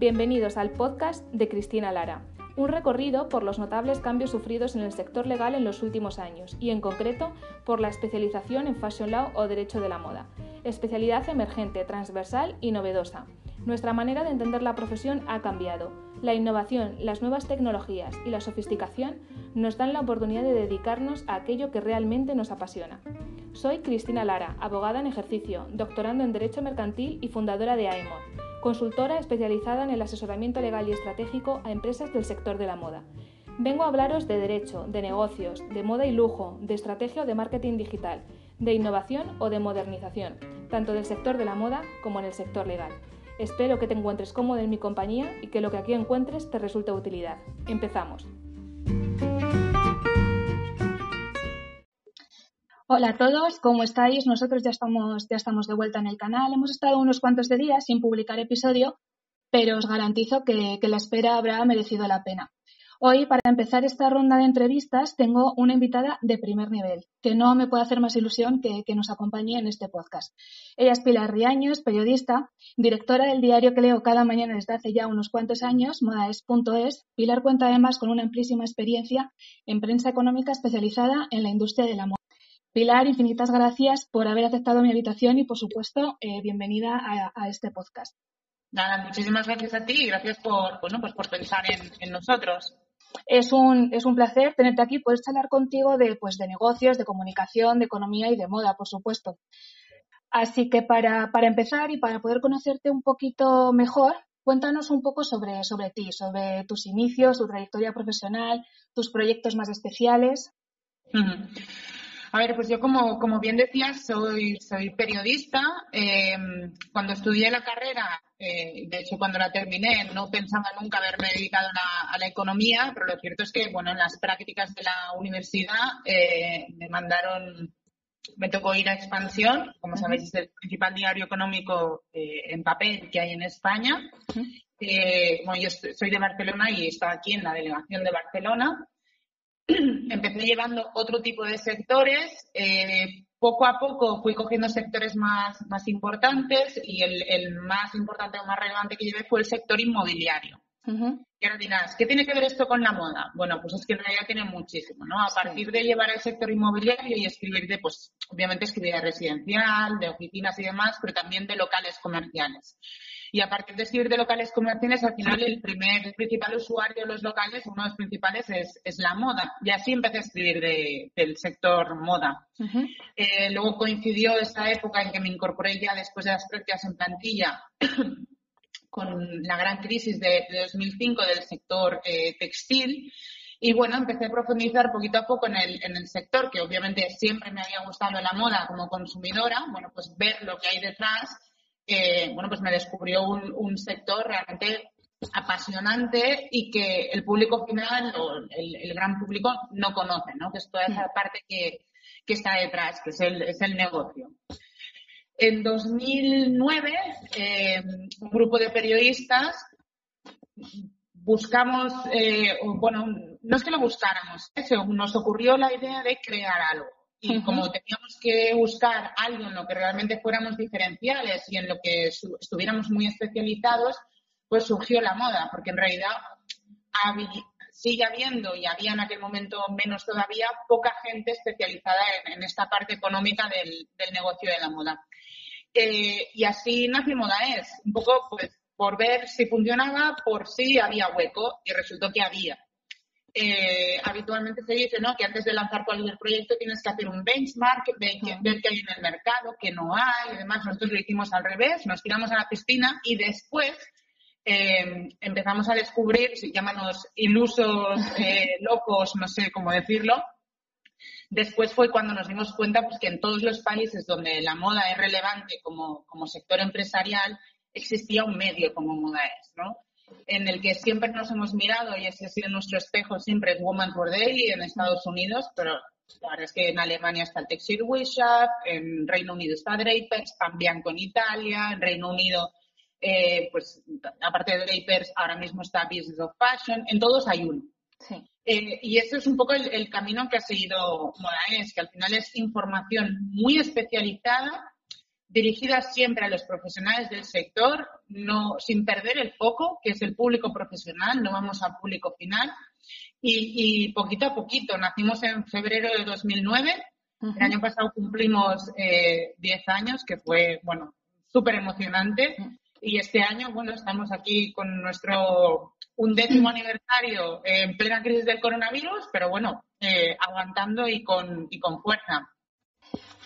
Bienvenidos al podcast de Cristina Lara, un recorrido por los notables cambios sufridos en el sector legal en los últimos años y en concreto por la especialización en Fashion Law o Derecho de la Moda, especialidad emergente, transversal y novedosa. Nuestra manera de entender la profesión ha cambiado. La innovación, las nuevas tecnologías y la sofisticación nos dan la oportunidad de dedicarnos a aquello que realmente nos apasiona. Soy Cristina Lara, abogada en ejercicio, doctorando en Derecho Mercantil y fundadora de AEMOD, consultora especializada en el asesoramiento legal y estratégico a empresas del sector de la moda. Vengo a hablaros de derecho, de negocios, de moda y lujo, de estrategia o de marketing digital, de innovación o de modernización, tanto del sector de la moda como en el sector legal. Espero que te encuentres cómodo en mi compañía y que lo que aquí encuentres te resulte de utilidad. Empezamos. Hola a todos, ¿cómo estáis? Nosotros ya estamos, ya estamos de vuelta en el canal. Hemos estado unos cuantos de días sin publicar episodio, pero os garantizo que, la espera habrá merecido la pena. Hoy, para empezar esta ronda de entrevistas, tengo una invitada de primer nivel, que no me puede hacer más ilusión que, que nos acompañe en este podcast. Ella es Pilar Riaños, periodista, directora del diario que leo cada mañana desde hace ya unos cuantos años, modaes.es. Pilar cuenta además con una amplísima experiencia en prensa económica especializada en la industria de la moda. Pilar, infinitas gracias por haber aceptado mi invitación y, por supuesto, eh, bienvenida a, este podcast. Nada, muchísimas gracias a ti y gracias por, bueno, pues por pensar en, nosotros. Es un, es un placer tenerte aquí, poder hablar contigo de, pues, de negocios, de comunicación, de economía y de moda, por supuesto. Así que para, para empezar y para poder conocerte un poquito mejor, cuéntanos un poco sobre, sobre ti, sobre tus inicios, tu trayectoria profesional, tus proyectos más especiales. A ver, pues yo como, como bien decías, soy, soy periodista. Em, cuando estudié la carrera, eh, de hecho cuando la terminé, no pensaba nunca haberme dedicado a la, economía, pero lo cierto es que, bueno, en las prácticas de la universidad eh, me mandaron, me tocó ir a Expansión, como sabéis es el principal diario económico eh, en papel que hay en España. bueno, yo soy de Barcelona y estaba aquí en la delegación de Barcelona empecé llevando otro tipo de sectores. Eh, poco a poco fui cogiendo sectores más, más importantes y el, más importante o más relevante que llevé fue el sector inmobiliario. Y ahora dirás, ¿qué tiene que ver esto con la moda? Bueno, pues es que en realidad tiene muchísimo, ¿no? A partir de llevar el sector inmobiliario y escribir de, pues, obviamente escribir de residencial, de oficinas y demás, pero también de locales comerciales. Y a partir de escribir de locales comerciales, al final el primer, el principal usuario de los locales, uno de los principales es, es la moda. Y así empecé a escribir de, del sector moda. Eh, luego coincidió esta época en que me incorporé ya después de las prácticas en plantilla con la gran crisis de, 2005 del sector eh, textil. Y bueno, empecé a profundizar poquito a poco en el, en el sector, que obviamente siempre me había gustado la moda como consumidora. Bueno, pues ver lo que hay detrás bueno, pues me descubrió un, sector realmente apasionante y que el público final o el, gran público no conoce, ¿no? Que es toda esa parte que, está detrás, que es el, es el negocio. En 2009, eh, un grupo de periodistas buscamos, eh, bueno, no es que lo buscáramos, nos ocurrió la idea de crear algo. Y como teníamos que buscar algo en lo que realmente fuéramos diferenciales y en lo que estuviéramos muy especializados, pues surgió la moda, porque en realidad sigue habiendo y había en aquel momento menos todavía poca gente especializada en, esta parte económica del, negocio de la moda. Eh, y así nació es un poco pues por ver si funcionaba, por si había hueco y resultó que había. Eh, habitualmente se dice ¿no? que antes de lanzar cualquier proyecto tienes que hacer un benchmark, ver, qué hay en el mercado, qué no hay y demás. Nosotros lo hicimos al revés, nos tiramos a la piscina y después eh, empezamos a descubrir, si llámanos ilusos, eh, locos, no sé cómo decirlo. Después fue cuando nos dimos cuenta pues, que en todos los países donde la moda es relevante como, como sector empresarial, existía un medio como moda es, ¿no? En el que siempre nos hemos mirado y ese ha sido nuestro espejo siempre es Woman for Daily en Estados Unidos, pero la verdad es que en Alemania está el Textil Wishart, en Reino Unido está Drapers, también con Italia, en Reino Unido, eh, pues aparte de Drapers, ahora mismo está Business of Fashion, en todos hay uno. Eh, y ese es un poco el, camino que ha seguido Moraes, que al final es información muy especializada dirigidas siempre a los profesionales del sector, no, sin perder el foco, que es el público profesional, no vamos a público final. Y, poquito a poquito, nacimos en febrero de 2009, el año pasado cumplimos 10 eh, años, que fue, bueno, súper emocionante. Y este año, bueno, estamos aquí con nuestro undécimo aniversario en plena crisis del coronavirus, pero bueno, eh, aguantando y con, y con fuerza.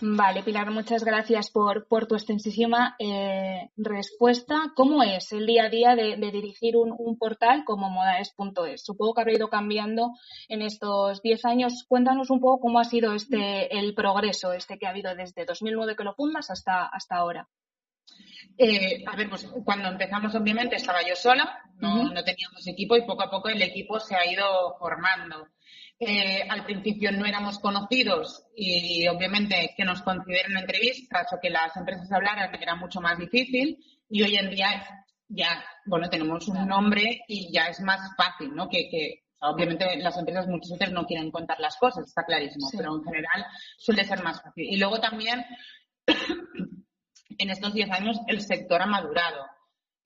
Vale, Pilar, muchas gracias por, por tu extensísima eh, respuesta. ¿Cómo es el día a día de, dirigir un, portal como modaes.es? Supongo que habrá ido cambiando en estos 10 años. Cuéntanos un poco cómo ha sido este el progreso este que ha habido desde 2009 que lo fundas hasta, hasta ahora. Eh, a ver, pues cuando empezamos obviamente estaba yo sola, no, no teníamos equipo y poco a poco el equipo se ha ido formando. Eh, al principio no éramos conocidos y obviamente que nos consideren entrevistas o que las empresas hablaran era mucho más difícil y hoy en día ya, bueno, tenemos un nombre y ya es más fácil, ¿no? Que, obviamente las empresas muchas veces no quieren contar las cosas, está clarísimo, pero en general suele ser más fácil. Y luego también, en estos 10 años el sector ha madurado.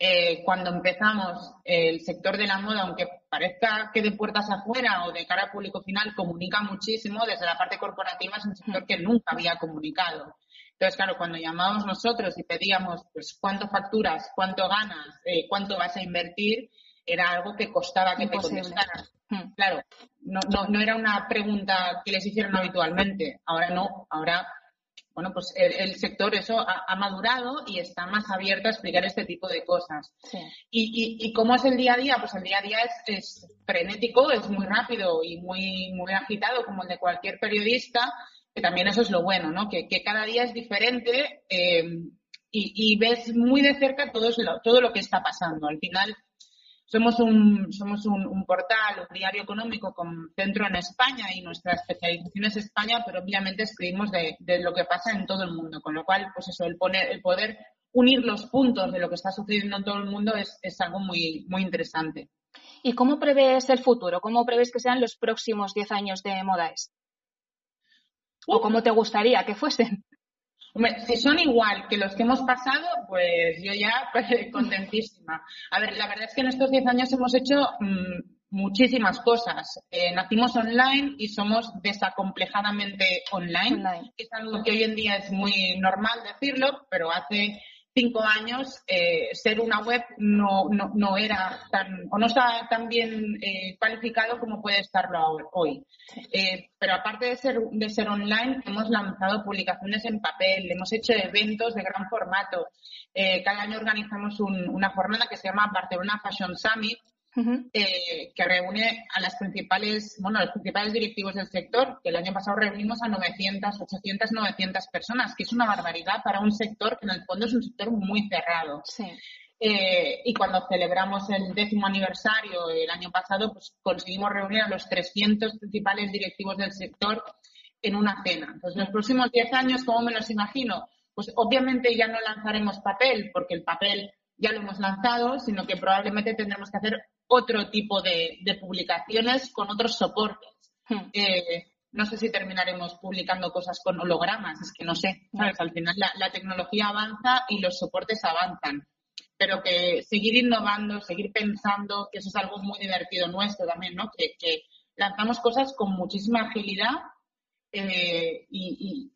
Eh, cuando empezamos el sector de la moda, aunque parezca que de puertas afuera o de cara al público final, comunica muchísimo, desde la parte corporativa es un sector que nunca había comunicado. Entonces, claro, cuando llamábamos nosotros y pedíamos, pues, cuánto facturas, cuánto ganas, eh, cuánto vas a invertir, era algo que costaba que te contestaran. Hmm. Claro, no, no, no era una pregunta que les hicieran habitualmente. Ahora no, ahora bueno, pues el, sector eso ha, madurado y está más abierto a explicar este tipo de cosas. Y, y, cómo es el día a día, pues el día a día es, frenético, es muy rápido y muy, muy agitado como el de cualquier periodista, que también eso es lo bueno, ¿no? Que, cada día es diferente eh, y, y, ves muy de cerca todo, todo lo que está pasando. Al final, somos un, somos un, portal, un diario económico con centro en España y nuestra especialización es España, pero obviamente escribimos de, lo que pasa en todo el mundo, con lo cual, pues eso, el, poner, el poder unir los puntos de lo que está sucediendo en todo el mundo es, es algo muy, muy interesante. ¿Y cómo prevés el futuro? ¿Cómo prevés que sean los próximos 10 años de Modaes? ¿O cómo te gustaría que fuesen? Si son igual que los que hemos pasado, pues yo ya pues, contentísima. A ver, la verdad es que en estos 10 años hemos hecho mm, muchísimas cosas. Eh, nacimos online y somos desacomplejadamente online, online, es algo que hoy en día es muy normal decirlo, pero hace cinco años eh, ser una web no, no, no, era tan o no estaba tan bien eh, cualificado como puede estarlo hoy. Eh, pero aparte de ser, de ser online, hemos lanzado publicaciones en papel, hemos hecho eventos de gran formato. cada año organizamos una jornada que se llama Barcelona Fashion Summit, eh, que reúne a las principales, bueno, los principales directivos del sector, que el año pasado reunimos a 900, 800, 900 personas, que es una barbaridad para un sector que en el fondo es un sector muy cerrado. Eh, y cuando celebramos el décimo aniversario el año pasado, pues conseguimos reunir a los 300 principales directivos del sector en una cena. Entonces, los próximos 10 años, ¿cómo me los imagino? Pues obviamente ya no lanzaremos papel, porque el papel ya lo hemos lanzado, sino que probablemente tendremos que hacer otro tipo de, publicaciones con otros soportes. Hmm. Eh, no sé si terminaremos publicando cosas con hologramas, es que no sé, Al final la, tecnología avanza y los soportes avanzan, pero que seguir innovando, seguir pensando, que eso es algo muy divertido nuestro también, ¿no? Que, lanzamos cosas con muchísima agilidad eh, y,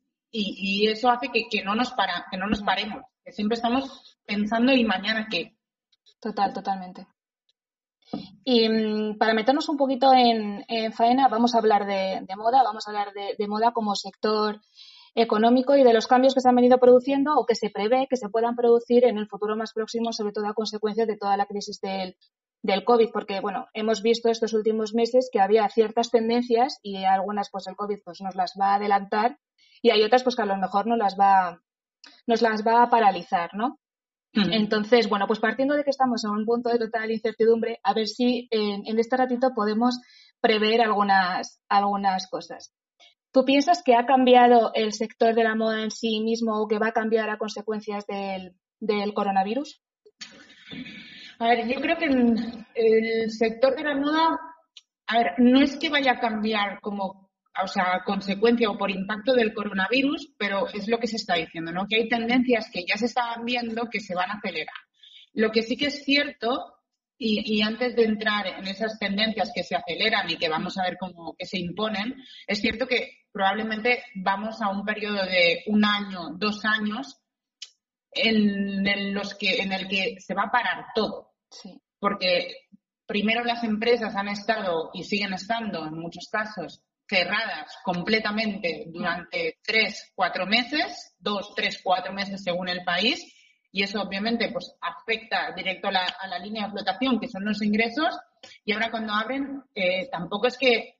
eso hace que, no nos para, que no nos paremos, que siempre estamos pensando y mañana qué. Total, totalmente. Y mm, para meternos un poquito en, faena, vamos a hablar de, moda, vamos a hablar de, moda como sector económico y de los cambios que se han venido produciendo o que se prevé que se puedan producir en el futuro más próximo, sobre todo a consecuencia de toda la crisis del, del COVID, porque bueno, hemos visto estos últimos meses que había ciertas tendencias y algunas pues el COVID pues nos las va a adelantar y hay otras pues que a lo mejor no las va nos las va a paralizar, ¿no? Entonces, bueno, pues partiendo de que estamos en un punto de total incertidumbre, a ver si en, este ratito podemos prever algunas, algunas cosas. ¿Tú piensas que ha cambiado el sector de la moda en sí mismo o que va a cambiar a consecuencias del, del coronavirus? A ver, yo creo que el sector de la moda, a ver, no es que vaya a cambiar como o sea, consecuencia o por impacto del coronavirus, pero es lo que se está diciendo, ¿no? Que hay tendencias que ya se estaban viendo que se van a acelerar. Lo que sí que es cierto, y, y, antes de entrar en esas tendencias que se aceleran y que vamos a ver cómo que se imponen, es cierto que probablemente vamos a un periodo de un año, dos años, en, los que, en el que se va a parar todo. Sí. Porque primero las empresas han estado y siguen estando en muchos casos cerradas completamente durante tres, cuatro meses, dos, tres, cuatro meses según el país, y eso obviamente pues afecta directo a la, a la línea de flotación, que son los ingresos, y ahora cuando abren, eh, tampoco es que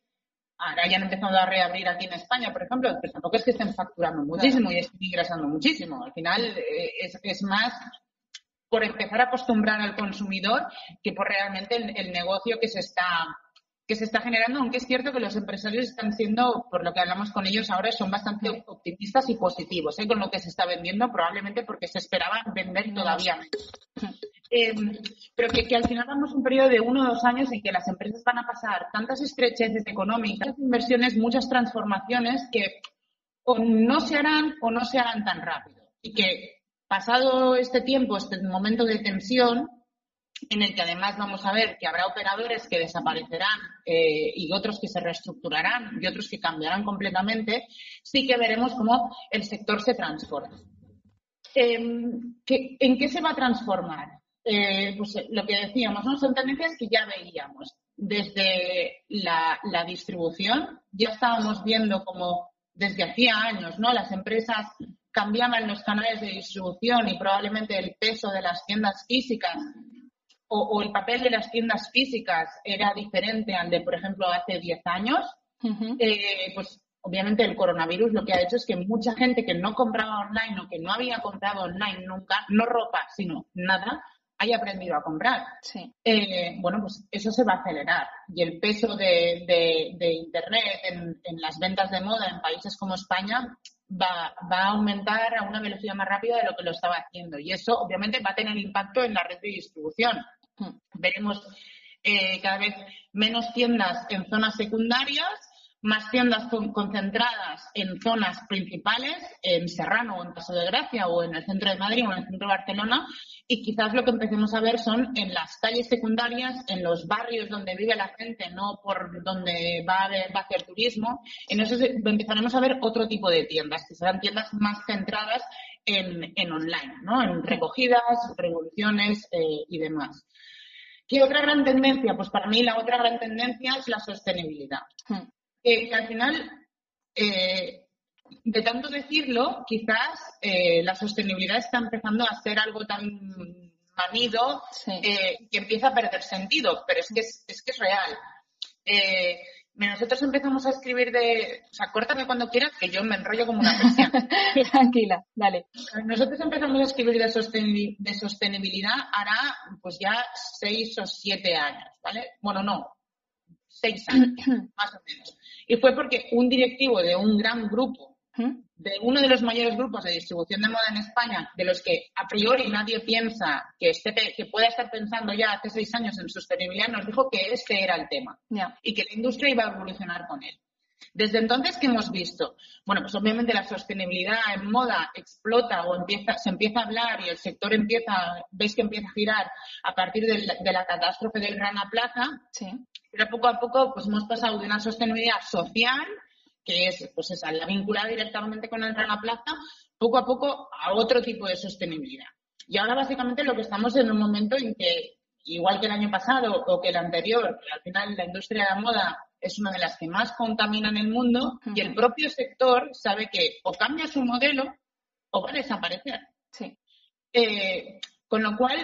ahora ya han empezado a reabrir aquí en España, por ejemplo, pero tampoco es que estén facturando muchísimo y estén ingresando muchísimo. Al final eh, es, es, más por empezar a acostumbrar al consumidor que por realmente el, el negocio que se está que se está generando, aunque es cierto que los empresarios están siendo, por lo que hablamos con ellos ahora, son bastante optimistas y positivos ¿eh? con lo que se está vendiendo, probablemente porque se esperaba vender todavía menos. Eh, pero que, que, al final vamos un periodo de uno o dos años en que las empresas van a pasar tantas estrecheces económicas, inversiones, muchas transformaciones que o no se harán o no se harán tan rápido. Y que pasado este tiempo, este momento de tensión, en el que además vamos a ver que habrá operadores que desaparecerán eh, y otros que se reestructurarán y otros que cambiarán completamente, sí que veremos cómo el sector se transforma. Eh, ¿En qué se va a transformar? Eh, pues eh, lo que decíamos, ¿no? son tendencias que ya veíamos. Desde la, la distribución, ya estábamos viendo como desde hacía años, ¿no? Las empresas cambiaban los canales de distribución y probablemente el peso de las tiendas físicas o, o, el papel de las tiendas físicas era diferente al de, por ejemplo, hace 10 años, uh -huh. eh, pues obviamente el coronavirus lo que ha hecho es que mucha gente que no compraba online o que no había comprado online nunca, no ropa, sino nada, haya aprendido a comprar. Sí. Eh, bueno, pues eso se va a acelerar. Y el peso de, de, de Internet en, en, las ventas de moda en países como España va, va, a aumentar a una velocidad más rápida de lo que lo estaba haciendo. Y eso obviamente va a tener impacto en la red de distribución. Veremos eh, cada vez menos tiendas en zonas secundarias, más tiendas con, concentradas en zonas principales, en Serrano o en Paso de Gracia o en el centro de Madrid o en el centro de Barcelona, y quizás lo que empecemos a ver son en las calles secundarias, en los barrios donde vive la gente, no por donde va a, haber, va a hacer turismo, en eso empezaremos a ver otro tipo de tiendas, que serán tiendas más centradas en, en online, ¿no? en recogidas, revoluciones eh, y demás. ¿Qué otra gran tendencia? Pues para mí la otra gran tendencia es la sostenibilidad. Hmm. Eh, que al final, eh, de tanto decirlo, quizás eh, la sostenibilidad está empezando a ser algo tan manido sí. que empieza a perder sentido, pero es que es, es, que es real. Nosotros empezamos a escribir de, o sea, córtame cuando quieras, que yo me enrollo como una persiana. Tranquila, dale. Nosotros empezamos a escribir de, de sostenibilidad hará pues ya seis o siete años, ¿vale? Bueno, no, seis años, más o menos. Y fue porque un directivo de un gran grupo, de uno de los mayores grupos de distribución de moda en España, de los que a priori nadie piensa que, esté, que pueda estar pensando ya hace seis años en sostenibilidad, nos dijo que este era el tema yeah. y que la industria iba a evolucionar con él. Desde entonces, ¿qué hemos visto? Bueno, pues obviamente la sostenibilidad en moda explota o empieza, se empieza a hablar y el sector empieza, veis que empieza a girar a partir de la, de la catástrofe del Rana Plaza. Sí. Pero poco a poco, pues hemos pasado de una sostenibilidad social, que es, pues esa, la vinculada directamente con el Rana Plaza, poco a poco a otro tipo de sostenibilidad. Y ahora básicamente lo que estamos en un momento en que, igual que el año pasado o que el anterior, que al final la industria de la moda es una de las que más contamina en el mundo uh -huh. y el propio sector sabe que o cambia su modelo o va a desaparecer. Sí. Eh, con lo cual,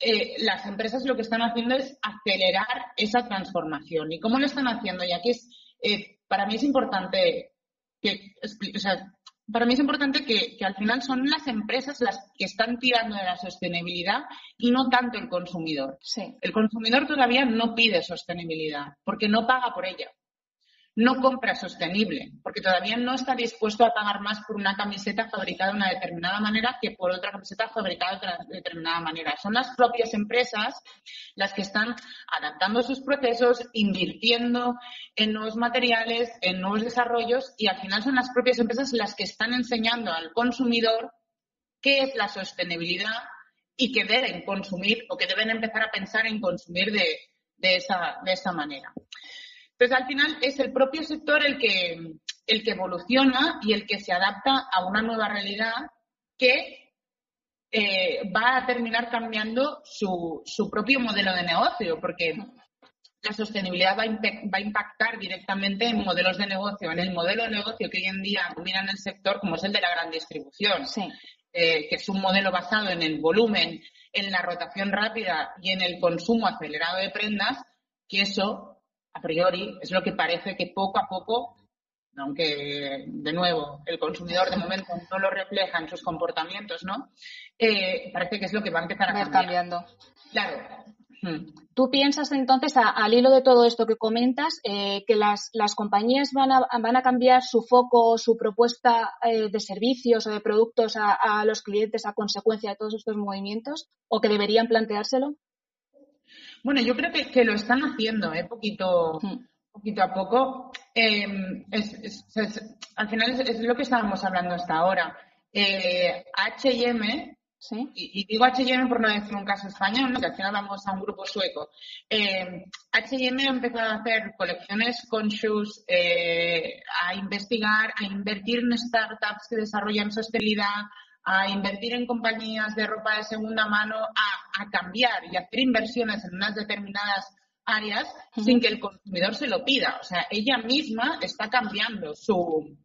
eh, las empresas lo que están haciendo es acelerar esa transformación. ¿Y cómo lo están haciendo? Y aquí es, eh, para mí es importante que, o sea, para mí es importante que, que, al final son las empresas las que están tirando de la sostenibilidad y no tanto el consumidor. Sí. El consumidor todavía no pide sostenibilidad porque no paga por ella. No compra sostenible, porque todavía no está dispuesto a pagar más por una camiseta fabricada de una determinada manera que por otra camiseta fabricada de otra determinada manera. Son las propias empresas las que están adaptando sus procesos, invirtiendo en nuevos materiales, en nuevos desarrollos y al final son las propias empresas las que están enseñando al consumidor qué es la sostenibilidad y que deben consumir o que deben empezar a pensar en consumir de, de esa manera. Entonces, al final es el propio sector el que, el que evoluciona y el que se adapta a una nueva realidad que eh, va a terminar cambiando su, su, propio modelo de negocio, porque la sostenibilidad va a, va a, impactar directamente en modelos de negocio, en el modelo de negocio que hoy en día domina en el sector, como es el de la gran distribución, eh, que es un modelo basado en el volumen, en la rotación rápida y en el consumo acelerado de prendas, que eso a priori es lo que parece que poco a poco, aunque de nuevo el consumidor de momento no lo refleja en sus comportamientos, ¿no? Eh, parece que es lo que va a empezar a cambiar. cambiando. Claro. Hmm. ¿Tú piensas entonces, al hilo de todo esto que comentas, eh, que las, compañías van a, van a cambiar su foco, su propuesta eh, de servicios o de productos a, a, los clientes a consecuencia de todos estos movimientos o que deberían planteárselo? Bueno, yo creo que, lo están haciendo, ¿eh? poquito, poquito a poco. Em, al final es, lo que estábamos hablando hasta ahora. Eh, H&M, y, digo H&M por no decir un caso español, que al final vamos a un grupo sueco. H&M ha empezado a hacer colecciones con shoes, eh, a investigar, a invertir en startups que desarrollan sostenibilidad, a invertir en compañías de ropa de segunda mano, a, cambiar y hacer inversiones en unas determinadas áreas sin que el consumidor se lo pida. O sea, ella misma está cambiando su,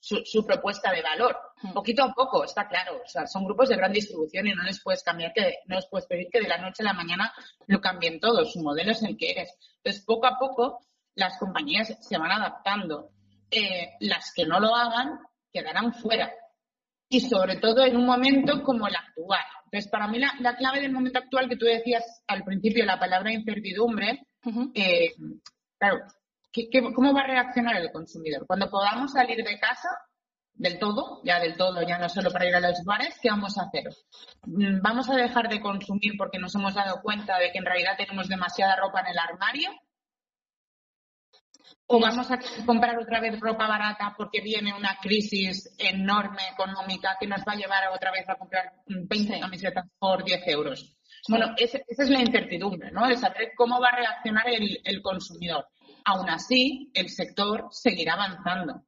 su, propuesta de valor. Poquito a poco, está claro. O sea, son grupos de gran distribución y no les puedes cambiar que, no les puedes pedir que de la noche a la mañana lo cambien todo. Su modelo es el que es. Entonces, poco a poco, las compañías se van adaptando. Eh, las que no lo hagan quedarán fuera y sobre todo en un momento como el actual. Entonces, para mí la, clave del momento actual que tú decías al principio, la palabra incertidumbre, eh, claro, cómo va a reaccionar el consumidor? Cuando podamos salir de casa del todo, ya del todo, ya no solo para ir a los bares, ¿qué vamos a hacer? ¿Vamos a dejar de consumir porque nos hemos dado cuenta de que en realidad tenemos demasiada ropa en el armario? O vamos a comprar otra vez ropa barata porque viene una crisis enorme económica que nos va a llevar otra vez a comprar 20 camisetas por 10 euros. Bueno, esa es la incertidumbre, ¿no? De saber cómo va a reaccionar el, consumidor. Aún así, el sector seguirá avanzando.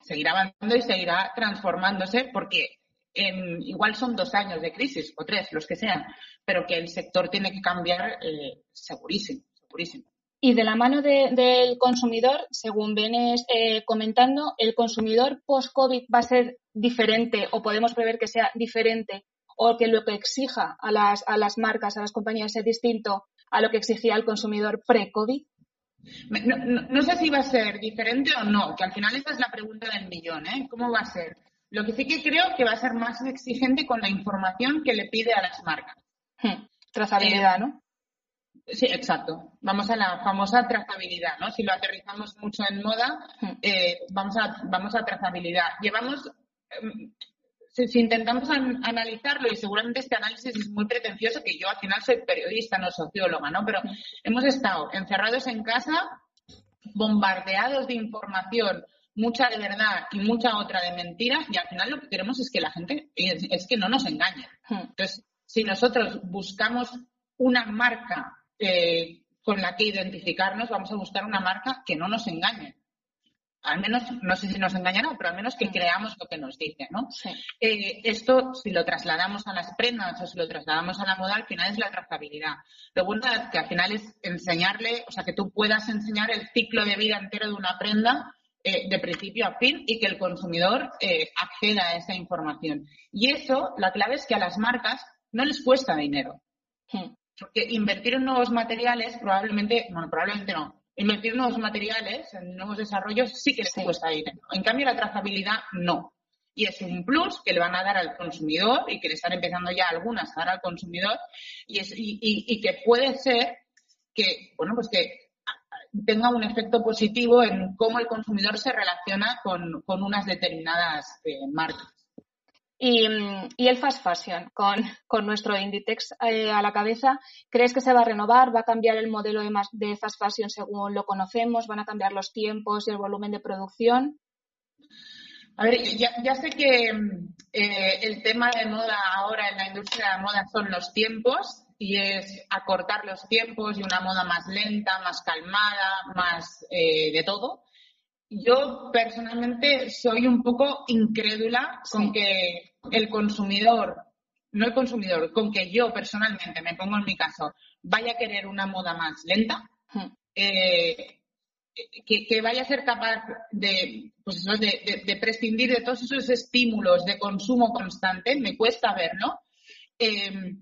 Seguirá avanzando y seguirá transformándose porque igual son dos años de crisis o tres, los que sean, pero que el sector tiene que cambiar eh, segurísimo, segurísimo. Y de la mano del consumidor, según vienes eh, comentando, ¿el consumidor post-COVID va a ser diferente o podemos prever que sea diferente o que lo que exija a las, a las marcas, a las compañías, sea distinto a lo que exigía el consumidor pre-COVID? No, sé si va a ser diferente o no, que al final esa es la pregunta del millón, ¿eh? ¿Cómo va a ser? Lo que sí que creo que va a ser más exigente con la información que le pide a las marcas. Hmm. Trazabilidad, eh, ¿no? Sí, exacto. Vamos a la famosa trazabilidad, ¿no? Si lo aterrizamos mucho en moda, eh, vamos, a, vamos a trazabilidad. Llevamos, em, si, intentamos analizarlo, y seguramente este análisis es muy pretencioso, que yo al final soy periodista, no socióloga, ¿no? Pero hemos estado encerrados en casa, bombardeados de información, mucha de verdad y mucha otra de mentira, y al final lo que queremos es que la gente, es, que no nos engañe. Hmm. Entonces, si nosotros buscamos una marca eh, con la que identificarnos, vamos a buscar una marca que no nos engañe. Al menos, no sé si nos engañará, pero al menos que creamos lo que nos dice, ¿no? Eh, esto, si lo trasladamos a las prendas o si lo trasladamos a la moda, al final es la trazabilidad. Lo bueno es que al final es enseñarle, o sea, que tú puedas enseñar el ciclo de vida entero de una prenda eh, de principio a fin y que el consumidor acceda a esa información. Y eso, la clave es que a las marcas no les cuesta dinero. Hmm. Porque invertir en nuevos materiales probablemente, bueno, probablemente no. Invertir en nuevos materiales, en nuevos desarrollos, sí que les cuesta dinero. En cambio, la trazabilidad no. Y es un plus que le van a dar al consumidor y que le están empezando ya algunas a dar al consumidor y, es, y, y, que puede ser que, bueno, pues que tenga un efecto positivo en cómo el consumidor se relaciona con, unas determinadas eh, marcas. Y, el fast fashion, con, nuestro Inditex eh, a la cabeza, ¿crees que se va a renovar? ¿Va a cambiar el modelo de, fast fashion según lo conocemos? ¿Van a cambiar los tiempos y el volumen de producción? A ver, ya, sé que eh, el tema de moda ahora en la industria de la moda son los tiempos y es acortar los tiempos y una moda más lenta, más calmada, más eh, de todo. Yo personalmente soy un poco incrédula con que el consumidor, no el consumidor, con que yo personalmente, me pongo en mi caso, vaya a querer una moda más lenta. Eh, que, vaya a ser capaz de, pues de, prescindir de todos esos estímulos de consumo constante, me cuesta verlo. Eh,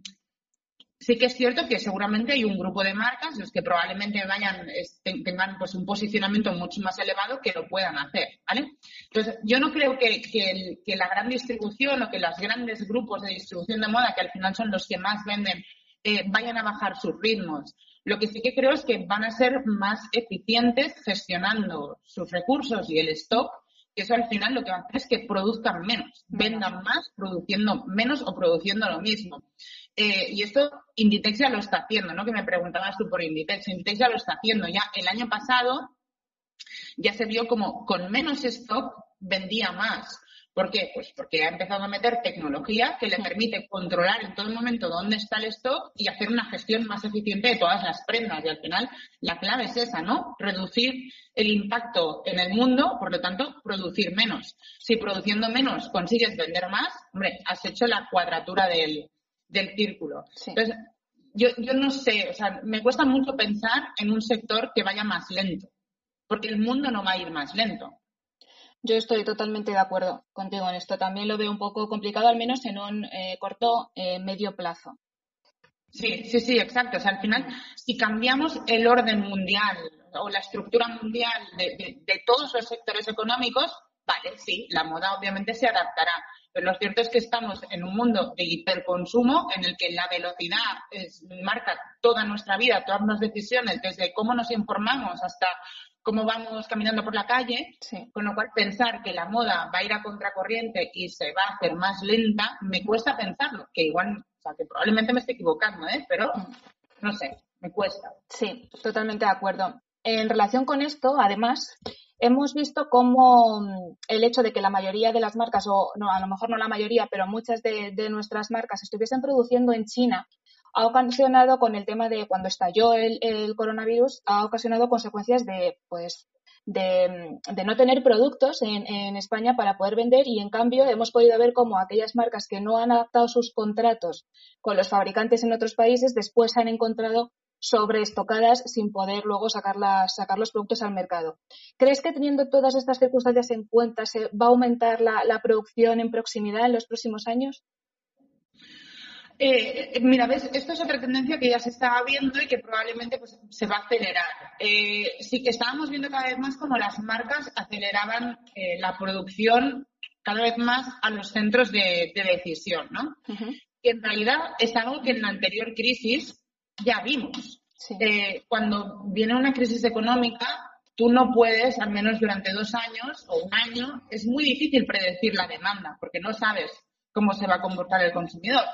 sí que es cierto que seguramente hay un grupo de marcas, los que probablemente vayan, tengan pues un posicionamiento mucho más elevado, que lo puedan hacer, ¿vale? Entonces, yo no creo que, que la gran distribución o que los grandes grupos de distribución de moda, que al final son los que más venden, eh, vayan a bajar sus ritmos. Lo que sí que creo es que van a ser más eficientes gestionando sus recursos y el stock, que eso al final lo que va a hacer es que produzcan menos, vendan más produciendo menos o produciendo lo mismo. Eh, y esto Inditex ya lo está haciendo, ¿no? Que me preguntabas tú por Inditex. Inditex ya lo está haciendo. Ya el año pasado ya se vio como con menos stock vendía más. ¿Por qué? Pues porque ha empezado a meter tecnología que le permite controlar en todo momento dónde está el stock y hacer una gestión más eficiente de todas las prendas. Y al final la clave es esa, ¿no? Reducir el impacto en el mundo, por lo tanto, producir menos. Si produciendo menos consigues vender más, hombre, has hecho la cuadratura del, círculo. Entonces, yo, yo no sé, o sea, me cuesta mucho pensar en un sector que vaya más lento, porque el mundo no va a ir más lento. Yo estoy totalmente de acuerdo contigo en esto. También lo veo un poco complicado, al menos en un eh, corto eh, medio plazo. Sí, sí, sí, exacto. O sea, al final, si cambiamos el orden mundial o la estructura mundial de, todos los sectores económicos, vale, sí, la moda obviamente se adaptará. Pero lo cierto es que estamos en un mundo de hiperconsumo en el que la velocidad marca toda nuestra vida, todas las decisiones, desde cómo nos informamos hasta cómo vamos caminando por la calle, con lo cual pensar que la moda va a ir a contracorriente y se va a hacer más lenta, me cuesta pensarlo, que igual, o sea, que probablemente me esté equivocando, ¿eh? pero mm. no sé, me cuesta. Sí, totalmente de acuerdo. En relación con esto, además, hemos visto cómo mm, el hecho de que la mayoría de las marcas, o no, a lo mejor no la mayoría, pero muchas de, de nuestras marcas estuviesen produciendo en China, ha ocasionado con el tema de cuando estalló el, coronavirus, ha ocasionado consecuencias de, pues, de, no tener productos en, España para poder vender y en cambio hemos podido ver cómo aquellas marcas que no han adaptado sus contratos con los fabricantes en otros países después han encontrado sobreestocadas sin poder luego sacar, sacar los productos al mercado. ¿Crees que teniendo todas estas circunstancias en cuenta se va a aumentar la producción en proximidad en los próximos años? Eh, mira, ves, esto es otra tendencia que ya se estaba viendo y que probablemente pues, se va a acelerar. Eh, sí que estábamos viendo cada vez más como las marcas aceleraban eh, la producción cada vez más a los centros de, decisión, ¿no? Y en realidad es algo que en la anterior crisis ya vimos. cuando viene una crisis económica, tú no puedes, al menos durante dos años o un año, es muy difícil predecir la demanda porque no sabes cómo se va a comportar el consumidor.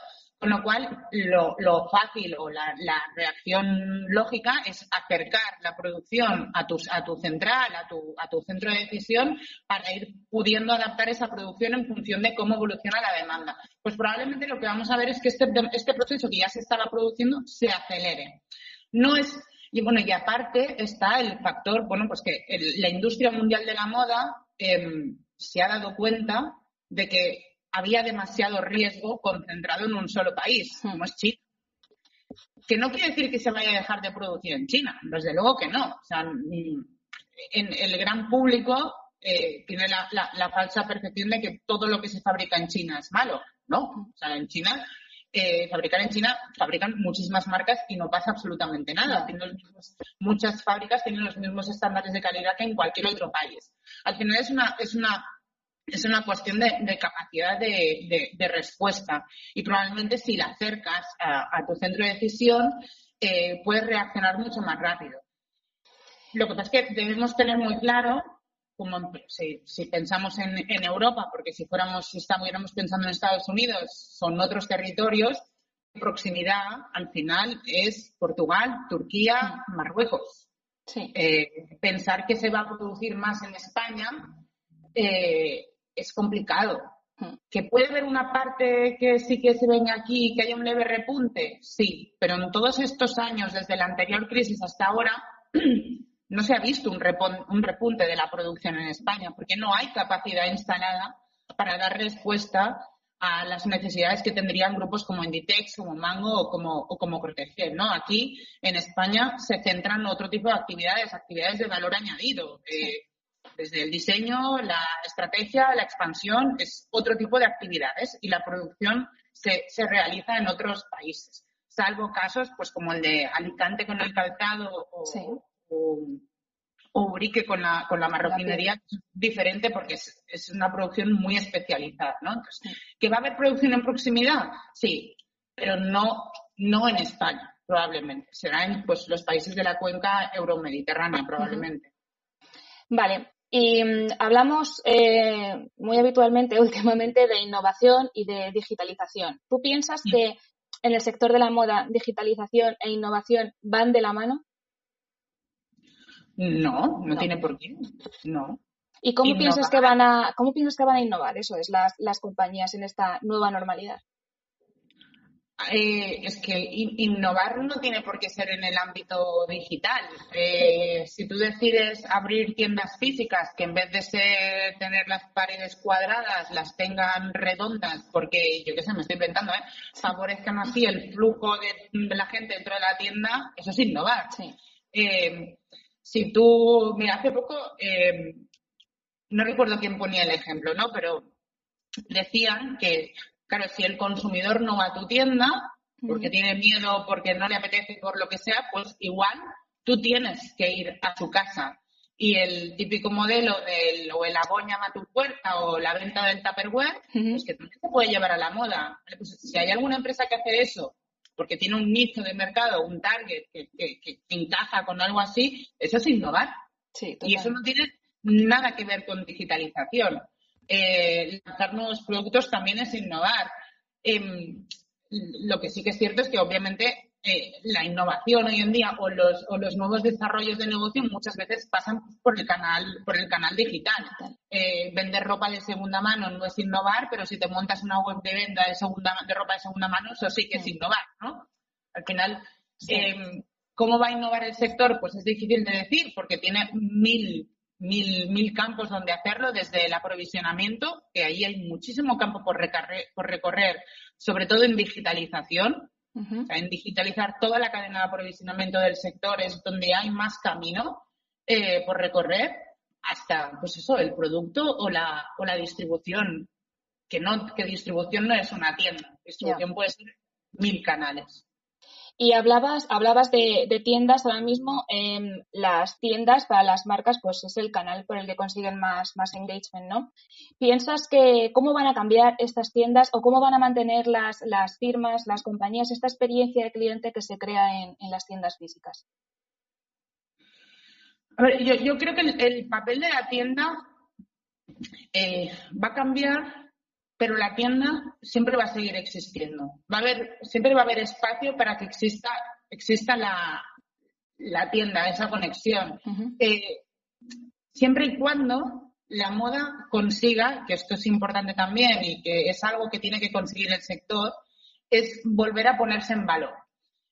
Con lo cual, lo, fácil o la, reacción lógica es acercar la producción a tu, central, a tu, a tu centro de decisión, para ir pudiendo adaptar esa producción en función de cómo evoluciona la demanda. Pues probablemente lo que vamos a ver es que este, este proceso que ya se estaba produciendo se acelere. No es y bueno, y aparte está el factor, bueno, pues que la industria mundial de la moda em, se ha dado cuenta de que había demasiado riesgo concentrado en un solo país, hmm. como es China. Que no quiere decir que se vaya a dejar de producir en China, desde luego que no. O sea, mm, en el gran público eh, tiene la, falsa percepción de que todo lo que se fabrica en China es malo, ¿no? O sea, en China, eh, fabricar en China, fabrican muchísimas marcas y no pasa absolutamente nada. muchas fábricas tienen los mismos estándares de calidad que en cualquier otro país. Al final es una, es una es una cuestión de, capacidad de, respuesta y probablemente si la acercas a, tu centro de decisión eh, puedes reaccionar mucho más rápido. lo que pasa es que debemos tener muy claro, como si, si pensamos en, en, Europa, porque si fuéramos, si estuviéramos pensando en Estados Unidos, son otros territorios, proximidad al final es Portugal, Turquía, Marruecos. Sí. Eh, pensar que se va a producir más en España eh, es complicado. ¿Que puede haber una parte que sí que se venga aquí, que haya un leve repunte? Sí, pero en todos estos años, desde la anterior crisis hasta ahora, no se ha visto un, un repunte de la producción en España, porque no hay capacidad instalada para dar respuesta a las necesidades que tendrían grupos como Inditex, como Mango o como, o ¿no? Aquí, en España, se centran en otro tipo de actividades, actividades de valor añadido. Desde el diseño, la estrategia, la expansión, es otro tipo de actividades y la producción se, se realiza en otros países. Salvo casos, pues como el de Alicante con el calzado o, o o Urique con la, con la marroquinería, es diferente porque es, una producción muy especializada, ¿no? ¿que va a haber producción en proximidad? Sí, pero no, no en España, probablemente. Será en pues, los países de la cuenca euromediterránea, probablemente. Vale. Y mm, hablamos eh, muy habitualmente últimamente de innovación y de digitalización. ¿Tú piensas que en el sector de la moda digitalización e innovación van de la mano? No, no, tiene por qué. No. ¿Y cómo piensas que van a cómo piensas que van a innovar eso es las, las compañías en esta nueva normalidad? Eh, es que innovar no tiene por qué ser en el ámbito digital. Eh, si tú decides abrir tiendas físicas que en vez de ser, tener las paredes cuadradas las tengan redondas, porque yo qué sé, me estoy inventando, ¿eh? favorezcan así el flujo de, la gente dentro de la tienda, eso es innovar. Sí. Eh, si tú, mira, hace poco, no recuerdo quién ponía el ejemplo, ¿no? Pero decían que, claro, si el consumidor no va a tu tienda, porque tiene miedo, porque no le apetece, por lo que sea, pues igual tú tienes que ir a su casa. Y el típico modelo del o el aboña a tu puerta o la venta del Tupperware, pues que también se puede llevar a la moda. Pues si hay alguna empresa que hace eso porque tiene un nicho de mercado, un target que, encaja con algo así, eso es innovar. y eso no tiene nada que ver con digitalización. Eh, lanzar nuevos productos también es innovar. Em, lo que sí que es cierto es que obviamente eh, la innovación hoy en día o los, o los nuevos desarrollos de negocio muchas veces pasan por el canal, por el canal digital. Eh, vender ropa de segunda mano no es innovar, pero si te montas una web de venta de, segunda, de ropa de segunda mano, eso sí que es innovar, ¿no? Al final, em, ¿cómo va a innovar el sector? Pues es difícil de decir porque tiene mil, mil, mil campos donde hacerlo, desde el aprovisionamiento, que ahí hay muchísimo campo por por recorrer sobre todo en digitalización en digitalizar toda la cadena de aprovisionamiento del sector es donde hay más camino eh, por recorrer hasta, pues eso, el producto o la, o la distribución. Que no, que distribución no es una tienda, distribución puede ser mil canales. Y hablabas, hablabas de, tiendas ahora mismo. Em, las tiendas para las marcas, pues es el canal por el que consiguen más, más engagement, ¿no? ¿Piensas que cómo van a cambiar estas tiendas o cómo van a mantener las, las firmas, las compañías, esta experiencia de cliente que se crea en, las tiendas físicas? A ver, yo, creo que el, papel de la tienda eh, va a cambiar pero la tienda siempre va a seguir existiendo. Va a haber, siempre va a haber espacio para que exista, exista la, la tienda, esa conexión. Eh, siempre y cuando la moda consiga, que esto es importante también y que es algo que tiene que conseguir el sector, es volver a ponerse en valor.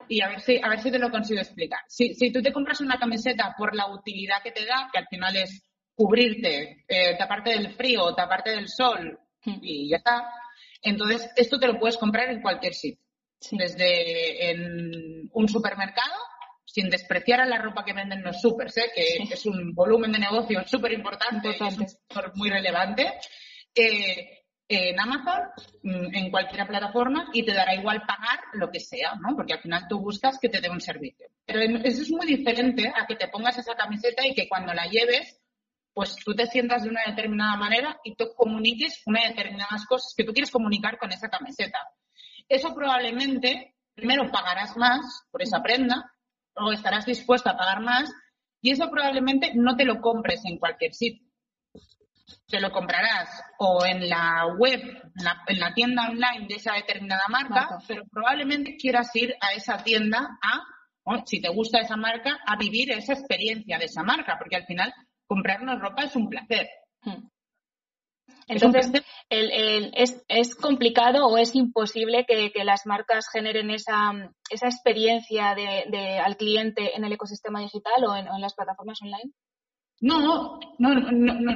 Y a ver si, a ver si te lo consigo explicar. Si, si tú te compras una camiseta por la utilidad que te da, que al final es cubrirte, eh, taparte del frío, taparte del sol, y ya está. Entonces, esto te lo puedes comprar en cualquier sitio. Desde en un supermercado, sin despreciar a la ropa que venden los supers, ¿eh? que es un volumen de negocio súper importante, muy relevante. Eh, en Amazon, mm, en cualquier plataforma, y te dará igual pagar lo que sea, ¿no? Porque al final tú buscas que te dé un servicio. Pero eso es muy diferente a que te pongas esa camiseta y que cuando la lleves pues tú te sientas de una determinada manera y tú comuniques unas determinadas cosas que tú quieres comunicar con esa camiseta. Eso probablemente, primero pagarás más por esa prenda, o estarás dispuesto a pagar más, Y eso probablemente no te lo compres en cualquier sitio. Te lo comprarás o en la web, en la, tienda online de esa determinada marca, pero probablemente quieras ir a esa tienda a, si te gusta esa marca, a vivir esa experiencia de esa marca, porque al final comprarnos ropa es un placer. Hmm. Entonces, es, complicado o es imposible que, las marcas generen esa, experiencia de, al cliente en el ecosistema digital o en, las plataformas online. No, no, no,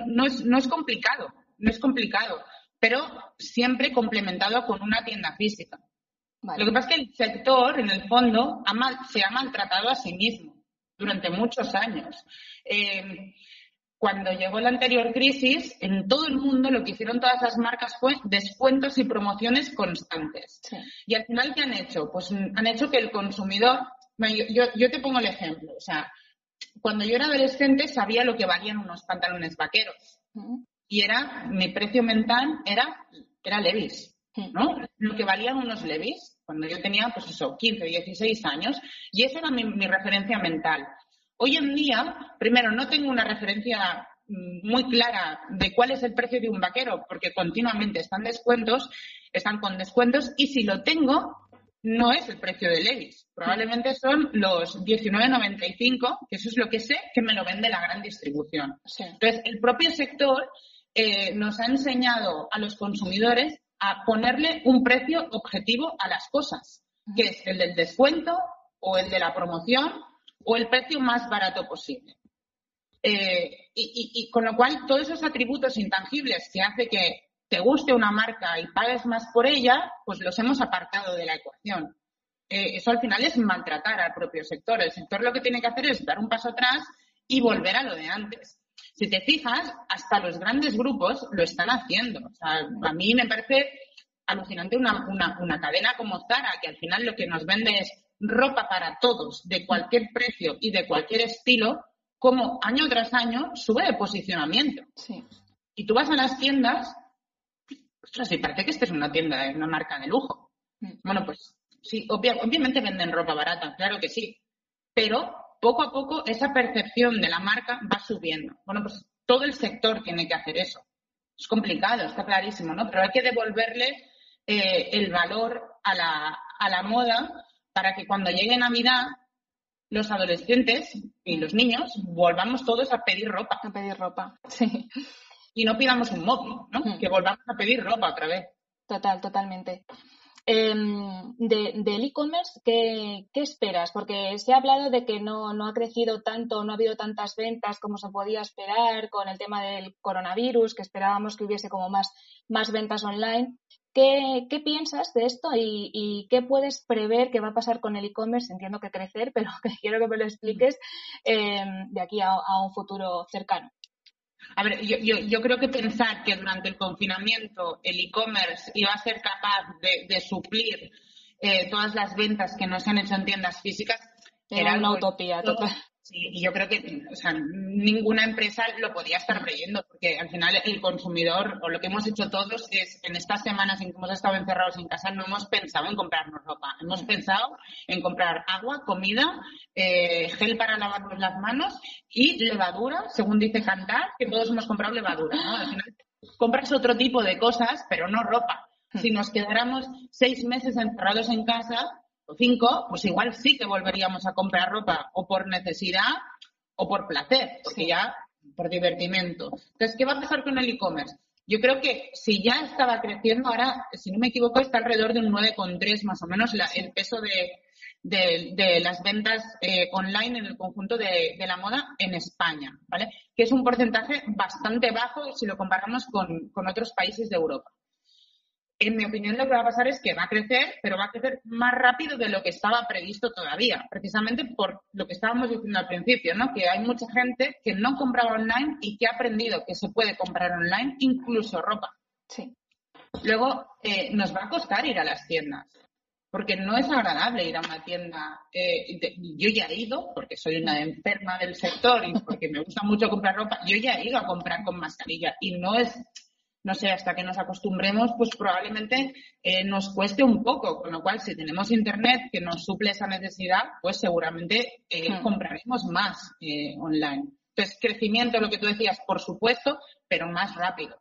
no, es, no es complicado, no es complicado, pero siempre complementado con una tienda física. Lo que pasa es que el sector, en el fondo, se ha maltratado a sí mismo durante muchos años. Eh, cuando llegó la anterior crisis, en todo el mundo lo que hicieron todas las marcas fue descuentos y promociones constantes. Y al final, ¿qué han hecho? Pues han hecho que el consumidor, yo, te pongo el ejemplo, o sea, cuando yo era adolescente sabía lo que valían unos pantalones vaqueros. Y era, mi precio mental era, era Levis, ¿no? Lo que valían unos Levis, cuando yo tenía, pues eso, 15, 16 años, y esa era mi referencia mental. Hoy en día, primero, no tengo una referencia mm, muy clara de cuál es el precio de un vaquero, porque continuamente están descuentos, están con descuentos, y si lo tengo, no es el precio de Levis. Probablemente son los 19.95, que eso es lo que sé que me lo vende la gran distribución. Entonces, el propio sector eh, nos ha enseñado a los consumidores a ponerle un precio objetivo a las cosas, que es el del descuento o el de la promoción o el precio más barato posible. Eh, y, con lo cual, todos esos atributos intangibles que hace que te guste una marca y pagues más por ella, pues los hemos apartado de la ecuación. Eh, eso al final es maltratar al propio sector. El sector lo que tiene que hacer es dar un paso atrás y volver a lo de antes. Si te fijas, hasta los grandes grupos lo están haciendo. a mí me parece alucinante una, una cadena como Zara, que al final lo que nos vende es ropa para todos, de cualquier precio y de cualquier estilo, como año tras año sube de posicionamiento. Y tú vas a las tiendas, ostras, y parece que esta es una tienda, una marca de lujo. Mm. Bueno, pues sí, obviamente venden ropa barata, claro que sí, pero poco a poco esa percepción de la marca va subiendo. Bueno, pues todo el sector tiene que hacer eso. Es complicado, está clarísimo, ¿no? Pero hay que devolverle eh, el valor a la, a la moda para que cuando llegue Navidad los adolescentes y los niños volvamos todos a pedir ropa. A pedir ropa, sí. Y no pidamos un móvil, ¿no? Hmm. Que volvamos a pedir ropa otra vez. Total, totalmente. Em, del e-commerce, ¿qué, esperas? Porque se ha hablado de que no, no, ha crecido tanto, no ha habido tantas ventas como se podía esperar con el tema del coronavirus, que esperábamos que hubiese como más, más ventas online. ¿Qué, piensas de esto y, qué puedes prever que va a pasar con el e-commerce? Entiendo que crecer, pero quiero que me lo expliques em, de aquí a, un futuro cercano. A ver, yo, creo que pensar que durante el confinamiento el e-commerce iba a ser capaz de, suplir eh, todas las ventas que no se han hecho en tiendas físicas era, una utopía total. Sí, y yo creo que o sea, ninguna empresa lo podía estar creyendo, porque al final el consumidor, o lo que hemos hecho todos, es en estas semanas en que hemos estado encerrados en casa, no hemos pensado en comprarnos ropa, hemos pensado en comprar agua, comida, eh, gel para lavarnos las manos y levadura, según dice Cantar, que todos hemos comprado levadura. ¿no? Al final compras otro tipo de cosas, pero no ropa. Si nos quedáramos seis meses encerrados en casa, o cinco, pues igual sí que volveríamos a comprar ropa o por necesidad o por placer, porque ya por divertimento. Entonces, ¿qué va a pasar con el e-commerce? Yo creo que si ya estaba creciendo, ahora, si no me equivoco, está alrededor de un 9,3 más o menos el peso de, las ventas eh, online en el conjunto de, la moda en España, ¿vale? Que es un porcentaje bastante bajo si lo comparamos con otros países de Europa en mi opinión, lo que va a pasar es que va a crecer, pero va a crecer más rápido de lo que estaba previsto todavía, precisamente por lo que estábamos diciendo al principio, ¿no? Que hay mucha gente que no compraba online y que ha aprendido que se puede comprar online, incluso ropa. Sí. Luego, eh, nos va a costar ir a las tiendas, porque no es agradable ir a una tienda. Eh, yo ya he ido, porque soy una enferma del sector y porque me gusta mucho comprar ropa, yo ya he ido a comprar con mascarilla y no es no sé, hasta que nos acostumbremos, pues probablemente eh, nos cueste un poco, con lo cual si tenemos Internet que nos suple esa necesidad, pues seguramente eh, hmm. compraremos más eh, online. Entonces, crecimiento, lo que tú decías, por supuesto, pero más rápido,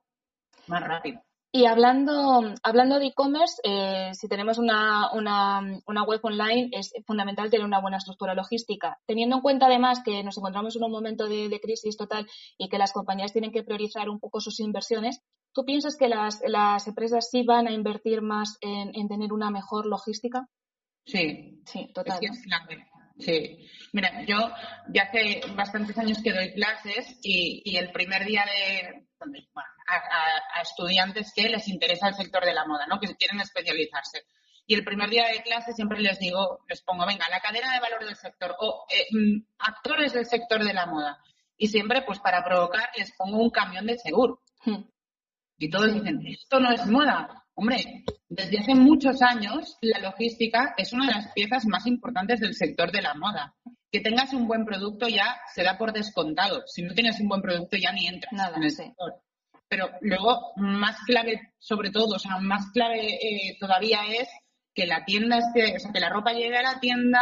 más rápido. Y hablando, hablando de e-commerce, eh, si tenemos una, una, una, web online, es fundamental tener una buena estructura logística. Teniendo en cuenta además que nos encontramos en un momento de, de, crisis total y que las compañías tienen que priorizar un poco sus inversiones, ¿tú piensas que las, las empresas sí van a invertir más en, en tener una mejor logística? Sí, sí, total. Sí. Mira, yo ya hace bastantes años que doy clases y, y el primer día de, a, estudiantes que les interesa el sector de la moda, ¿no? Que quieren especializarse. Y el primer día de clase siempre les digo, les pongo, venga, la cadena de valor del sector o eh, mm, actores del sector de la moda. Y siempre, pues para provocar, les pongo un camión de seguro. Hmm. Y todos dicen, esto no es moda. Hombre, desde hace muchos años la logística es una de las piezas más importantes del sector de la moda. Que tengas un buen producto ya se da por descontado. Si no tienes un buen producto ya ni entras en el sector pero luego más clave sobre todo, o sea, más clave eh, todavía es que la tienda esté, o sea, que la ropa llegue a la tienda,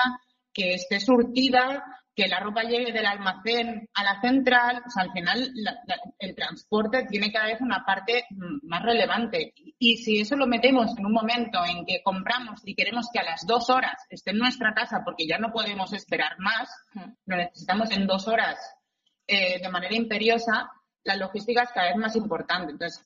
que esté surtida, que la ropa llegue del almacén a la central, o sea, al final el transporte tiene cada vez una parte mm, más relevante. Y, si eso lo metemos en un momento en que compramos y queremos que a las dos horas esté en nuestra casa porque ya no podemos esperar más, lo necesitamos en dos horas eh, de manera imperiosa, la logística es cada vez más importante. Entonces,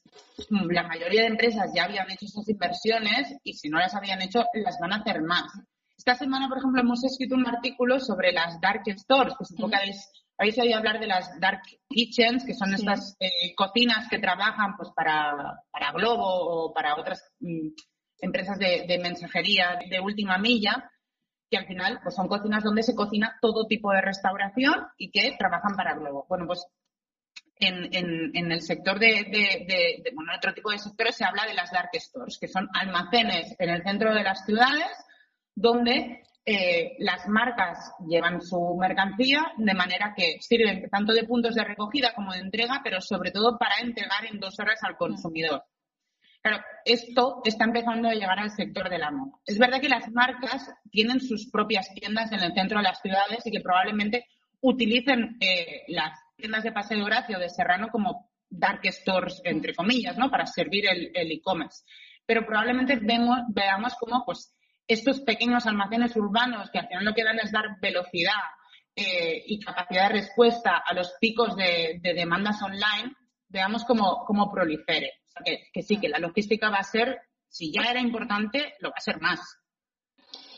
mm, la mayoría de empresas ya habían hecho esas inversiones y si no las habían hecho, las van a hacer más. Esta semana, por ejemplo, hemos escrito un artículo sobre las dark stores, que supongo que habéis, oído hablar de las dark kitchens, que son estas eh, cocinas que trabajan pues para, para Globo o para otras mm, empresas de, de, mensajería de última milla, que al final pues son cocinas donde se cocina todo tipo de restauración y que trabajan para Globo. Bueno, pues en, el sector de, bueno, otro tipo de sectores se habla de las dark stores, que son almacenes en el centro de las ciudades donde eh, las marcas llevan su mercancía de manera que sirven tanto de puntos de recogida como de entrega, pero sobre todo para entregar en dos horas al consumidor. Claro, esto está empezando a llegar al sector de la moda. Es verdad que las marcas tienen sus propias tiendas en el centro de las ciudades y que probablemente utilicen eh, las tiendas de Paseo Horacio de Serrano como dark stores, entre comillas, ¿no? Para servir el e-commerce. Pero probablemente vemos, veamos cómo, pues, estos pequeños almacenes urbanos que al final lo que dan es dar velocidad eh, y capacidad de respuesta a los picos de, demandas online, veamos cómo, cómo prolifere. O sea, que sí, que la logística va a ser, si ya era importante, lo va a ser más.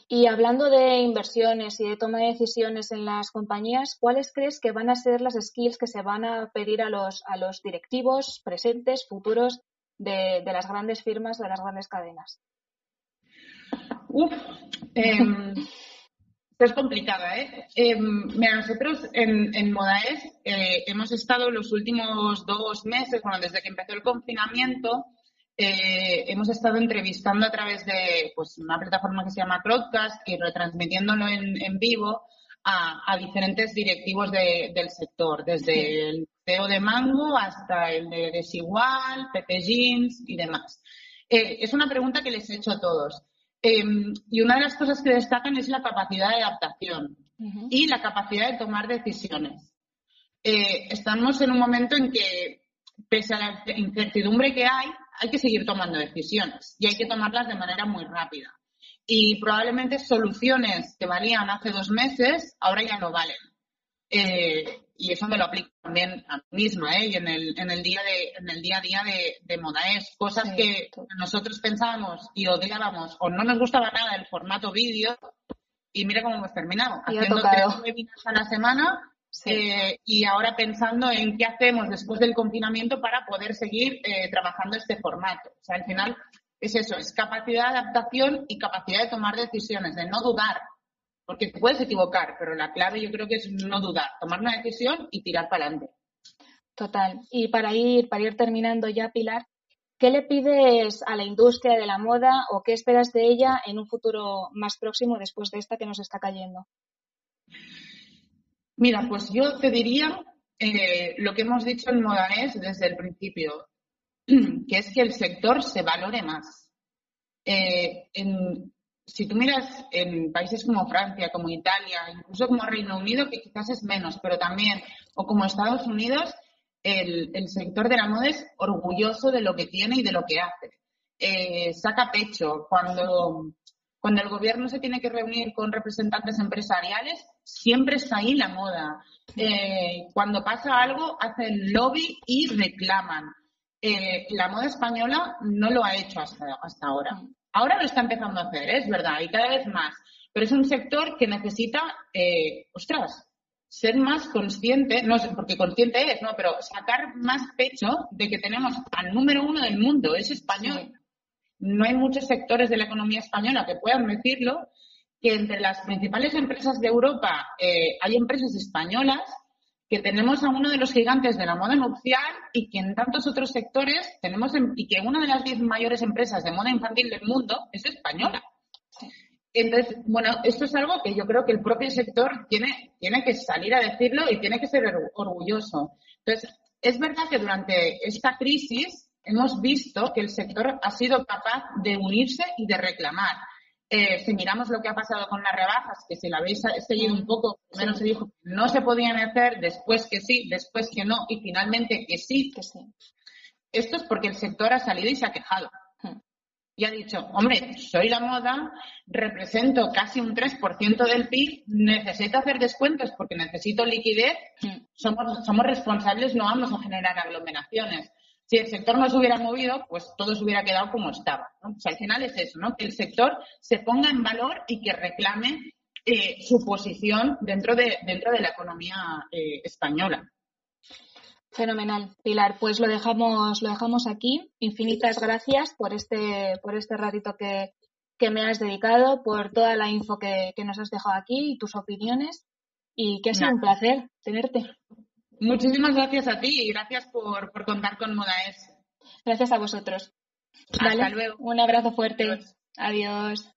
Y hablando de inversiones y de toma de decisiones en las compañías, ¿cuáles crees que van a ser las skills que se van a pedir a los, a los directivos presentes, futuros de, las grandes firmas, de las grandes cadenas? Uf, em, es complicada, ¿eh? Em, mira, nosotros en, en Modaes eh, hemos estado los últimos dos meses, bueno, desde que empezó el confinamiento, eh, hemos estado entrevistando a través de pues, una plataforma que se llama Crowdcast y retransmitiéndolo en, vivo a, diferentes directivos del sector, desde el CEO de Mango hasta el de Desigual, Pepe Jeans y demás. Eh, es una pregunta que les he hecho a todos. Em, y una de las cosas que destacan es la capacidad de adaptación y la capacidad de tomar decisiones. Eh, estamos en un momento en que, pese a la incertidumbre que hay, hay que seguir tomando decisiones y hay que tomarlas de manera muy rápida. Y probablemente soluciones que valían hace dos meses ahora ya no valen. Eh, y eso me lo aplico también a mí misma, ¿eh? Y en el, en el día de, en el día a día de, de moda es cosas que nosotros pensábamos y odiábamos o no nos gustaba nada el formato vídeo y mira cómo hemos terminado. haciendo tres webinars a la semana eh, y ahora pensando en qué hacemos después del confinamiento para poder seguir eh, trabajando este formato. O sea, al final es eso, es capacidad de adaptación y capacidad de tomar decisiones, de no dudar, porque te puedes equivocar, pero la clave yo creo que es no dudar, tomar una decisión y tirar para adelante. Total. Y para ir, para ir terminando ya, Pilar, ¿qué le pides a la industria de la moda o qué esperas de ella en un futuro más próximo después de esta que nos está cayendo? Mira, pues yo te diría eh, lo que hemos dicho en Modanés desde el principio. que es que el sector se valore más. Eh, si tú miras en países como Francia, como Italia, incluso como Reino Unido, que quizás es menos, pero también, o como Estados Unidos, el, sector de la moda es orgulloso de lo que tiene y de lo que hace. Eh, saca pecho. Cuando, cuando el gobierno se tiene que reunir con representantes empresariales, siempre está ahí la moda. Eh, cuando pasa algo, hacen lobby y reclaman. Eh, la moda española no lo ha hecho hasta, hasta ahora. Ahora lo está empezando a hacer, es verdad, y cada vez más. Pero es un sector que necesita, eh, ostras, ser más consciente, no sé, porque consciente es, ¿no? Pero sacar más pecho de que tenemos al número uno del mundo, es español. No hay muchos sectores de la economía española que puedan decirlo, que entre las principales empresas de Europa eh, hay empresas españolas que tenemos a uno de los gigantes de la moda nupcial y que en tantos otros sectores tenemos, y que una de las diez mayores empresas de moda infantil del mundo es española. Entonces, bueno, esto es algo que yo creo que el propio sector tiene, tiene que salir a decirlo y tiene que ser orgulloso. Entonces, es verdad que durante esta crisis hemos visto que el sector ha sido capaz de unirse y de reclamar. Eh, si miramos lo que ha pasado con las rebajas, que si la habéis seguido un poco, primero se dijo que no se podían hacer, después que sí, después que no, y finalmente que sí. Que sí. Esto es porque el sector ha salido y se ha quejado. Hmm. Y ha dicho, hombre, soy la moda, represento casi un 3% del PIB, necesito hacer descuentos porque necesito liquidez, hmm. somos, somos responsables, no vamos a generar aglomeraciones si el sector no se hubiera movido, pues todo se hubiera quedado como estaba. ¿no? al final es eso, ¿no? Que el sector se ponga en valor y que reclame eh, su posición dentro de, dentro de la economía eh, española. Fenomenal, Pilar. Pues lo dejamos, lo dejamos aquí. Infinitas gracias por este, por este ratito que, me has dedicado, por toda la info que, nos has dejado aquí y tus opiniones. Y que ha sido un placer tenerte. Muchísimas gracias a ti y gracias por, contar con Modaes. Gracias a vosotros. Hasta luego. Un abrazo fuerte. Adiós.